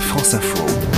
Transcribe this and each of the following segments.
France Info.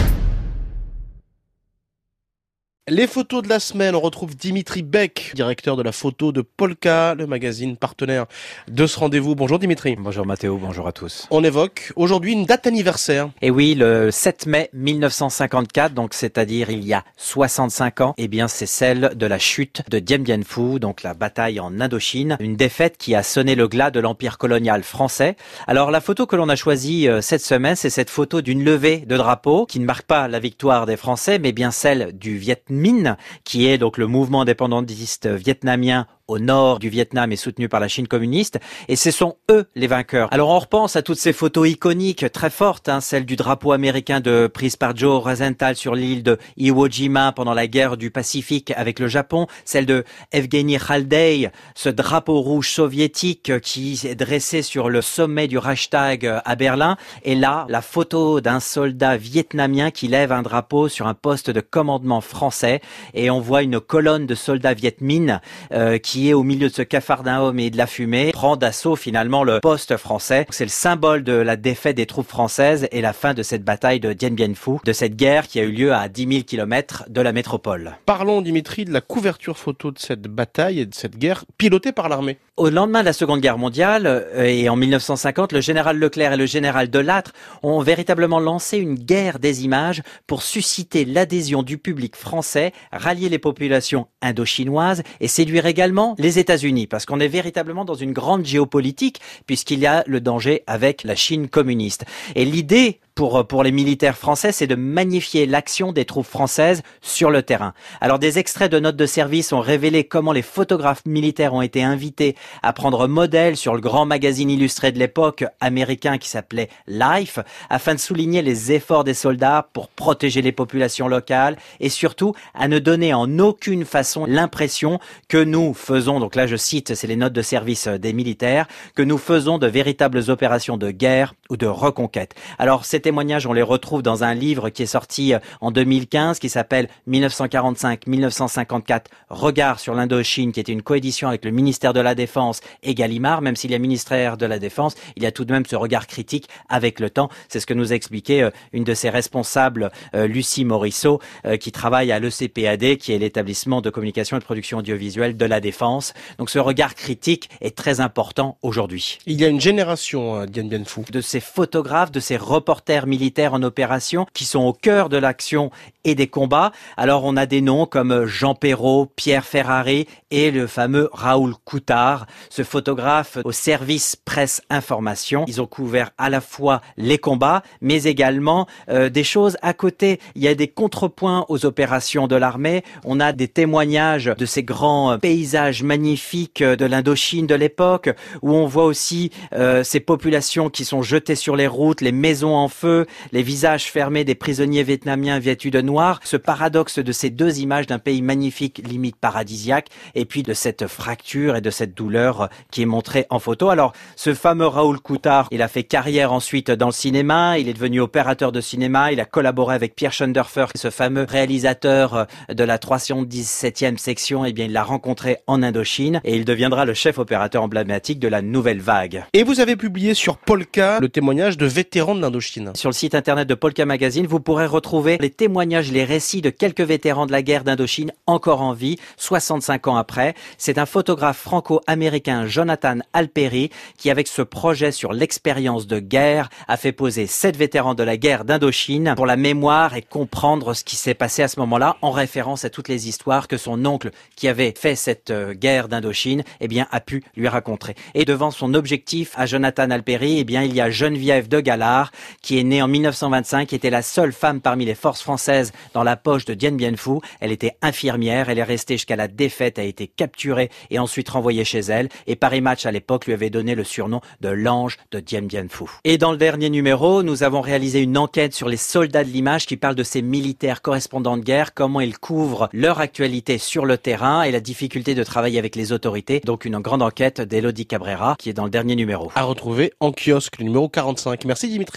Les photos de la semaine, on retrouve Dimitri Beck, directeur de la photo de Polka, le magazine partenaire de ce rendez-vous. Bonjour Dimitri. Bonjour Mathéo, bonjour à tous. On évoque aujourd'hui une date anniversaire. Et oui, le 7 mai 1954, donc c'est-à-dire il y a 65 ans, eh bien c'est celle de la chute de Dien Bien Phu, donc la bataille en Indochine, une défaite qui a sonné le glas de l'empire colonial français. Alors la photo que l'on a choisie euh, cette semaine, c'est cette photo d'une levée de drapeau qui ne marque pas la victoire des Français, mais bien celle du Vietnam Minh, qui est donc le mouvement indépendantiste vietnamien au nord du Vietnam et soutenu par la Chine communiste, et ce sont eux les vainqueurs. Alors on repense à toutes ces photos iconiques très fortes, hein, celle du drapeau américain de prise par Joe Rosenthal sur l'île de Iwo Jima pendant la guerre du Pacifique avec le Japon, celle de Evgeny Khaldei, ce drapeau rouge soviétique qui est dressé sur le sommet du Reichstag à Berlin, et là la photo d'un soldat vietnamien qui lève un drapeau sur un poste de commandement français, et on voit une colonne de soldats vietmines euh, qui au milieu de ce capharnaüm et de la fumée, prend d'assaut finalement le poste français. C'est le symbole de la défaite des troupes françaises et la fin de cette bataille de Dien Bien Phu, de cette guerre qui a eu lieu à 10 000 kilomètres de la métropole. Parlons, Dimitri, de la couverture photo de cette bataille et de cette guerre pilotée par l'armée. Au lendemain de la Seconde Guerre mondiale euh, et en 1950, le général Leclerc et le général Delattre ont véritablement lancé une guerre des images pour susciter l'adhésion du public français, rallier les populations indo-chinoises et séduire également les États-Unis, parce qu'on est véritablement dans une grande géopolitique, puisqu'il y a le danger avec la Chine communiste. Et l'idée pour, pour les militaires français, c'est de magnifier l'action des troupes françaises sur le terrain. Alors des extraits de notes de service ont révélé comment les photographes militaires ont été invités à prendre modèle sur le grand magazine illustré de l'époque américain qui s'appelait Life, afin de souligner les efforts des soldats pour protéger les populations locales et surtout à ne donner en aucune façon l'impression que nous faisons, donc là je cite, c'est les notes de service des militaires, que nous faisons de véritables opérations de guerre ou de reconquête. Alors c'était témoignages, on les retrouve dans un livre qui est sorti euh, en 2015 qui s'appelle 1945-1954 Regard sur l'Indochine, qui était une coédition avec le ministère de la Défense et Gallimard. Même s'il y a ministère de la Défense, il y a tout de même ce regard critique avec le temps. C'est ce que nous expliquait euh, une de ses responsables, euh, Lucie Morisseau, qui travaille à l'ECPAD, qui est l'établissement de communication et de production audiovisuelle de la Défense. Donc ce regard critique est très important aujourd'hui. Il y a une génération, Diane Bienfou. De ces photographes, de ces reporters militaires en opération qui sont au cœur de l'action et des combats. Alors on a des noms comme Jean Perrault, Pierre Ferrari et le fameux Raoul Coutard, ce photographe au service presse information. Ils ont couvert à la fois les combats, mais également euh, des choses à côté. Il y a des contrepoints aux opérations de l'armée. On a des témoignages de ces grands paysages magnifiques de l'Indochine de l'époque, où on voit aussi euh, ces populations qui sont jetées sur les routes, les maisons en feu les visages fermés des prisonniers vietnamiens vêtus de noir, ce paradoxe de ces deux images d'un pays magnifique, limite paradisiaque, et puis de cette fracture et de cette douleur qui est montrée en photo. Alors, ce fameux Raoul Coutard, il a fait carrière ensuite dans le cinéma, il est devenu opérateur de cinéma, il a collaboré avec Pierre Schonderfer, ce fameux réalisateur de la 317e section, et eh bien, il l'a rencontré en Indochine, et il deviendra le chef opérateur emblématique de la nouvelle vague. Et vous avez publié sur Polka le témoignage de vétérans de l'Indochine. Sur le site internet de Polka Magazine, vous pourrez retrouver les témoignages, les récits de quelques vétérans de la guerre d'Indochine encore en vie, 65 ans après. C'est un photographe franco-américain, Jonathan Alperi, qui avec ce projet sur l'expérience de guerre a fait poser sept vétérans de la guerre d'Indochine pour la mémoire et comprendre ce qui s'est passé à ce moment-là en référence à toutes les histoires que son oncle qui avait fait cette euh, guerre d'Indochine, eh bien, a pu lui raconter. Et devant son objectif à Jonathan Alperi, eh bien, il y a Geneviève de Galard est née en 1925, était la seule femme parmi les forces françaises dans la poche de Dien Bien Phu. Elle était infirmière, elle est restée jusqu'à la défaite, a été capturée et ensuite renvoyée chez elle. Et Paris Match à l'époque lui avait donné le surnom de l'ange de Dien Bien Phu. Et dans le dernier numéro, nous avons réalisé une enquête sur les soldats de l'image qui parle de ces militaires correspondants de guerre, comment ils couvrent leur actualité sur le terrain et la difficulté de travailler avec les autorités. Donc une grande enquête d'Elodie Cabrera qui est dans le dernier numéro. À retrouver en kiosque, le numéro 45. Merci Dimitri.